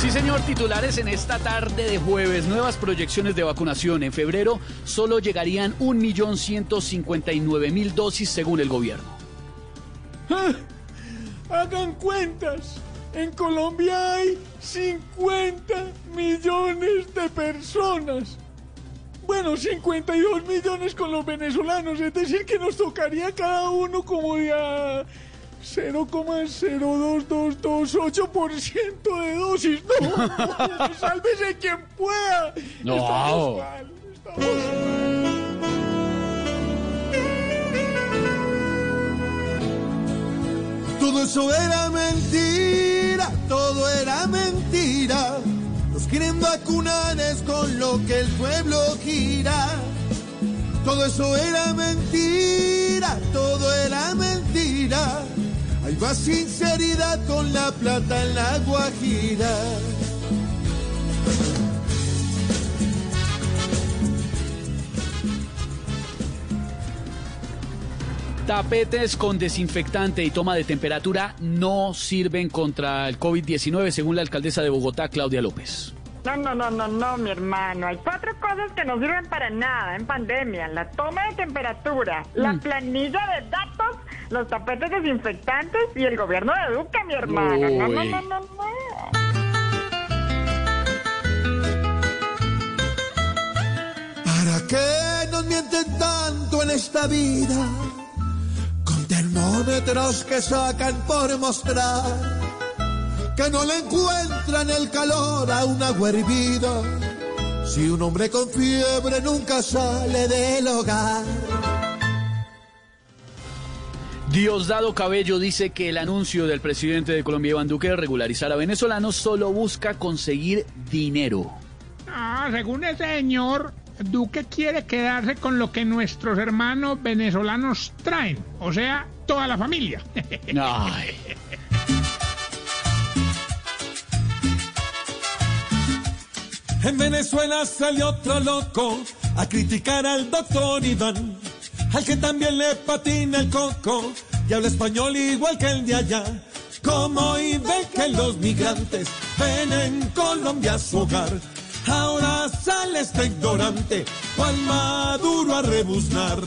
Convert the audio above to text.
Sí, señor, titulares en esta tarde de jueves. Nuevas proyecciones de vacunación. En febrero solo llegarían 1.159.000 dosis según el gobierno. Ah, Hagan cuentas. En Colombia hay 50 millones de personas. Bueno, 52 millones con los venezolanos. Es decir, que nos tocaría cada uno como de a 0,02228% de dosis. No, no, sálvese quien pueda. No. Estamos mal, estamos mal. Todo eso era mentira, todo era mentira. Nos quieren vacunar es con lo que el pueblo gira. Todo eso era mentira, todo era mentira. Más sinceridad con la plata en la guajira. Tapetes con desinfectante y toma de temperatura no sirven contra el COVID-19, según la alcaldesa de Bogotá, Claudia López. No, no, no, no, no, mi hermano. Hay cuatro cosas que no sirven para nada en pandemia. La toma de temperatura, la planilla de datos, los tapetes desinfectantes y el gobierno de Duque, mi hermano. No, no, no, no, no. ¿Para qué nos mienten tanto en esta vida? Con termómetros que sacan por mostrar que no le encuentran el calor a una agua hervida. Si un hombre con fiebre nunca sale del hogar. Diosdado Cabello dice que el anuncio del presidente de Colombia, Iván Duque, de regularizar a venezolanos solo busca conseguir dinero. Ah, según ese señor, Duque quiere quedarse con lo que nuestros hermanos venezolanos traen, o sea, toda la familia. Ay. En Venezuela salió otro loco a criticar al doctor Iván, al que también le patina el coco y habla español igual que el de allá. Como y ve que los migrantes ven en Colombia su hogar. Ahora sale este ignorante, cual maduro a rebuznar.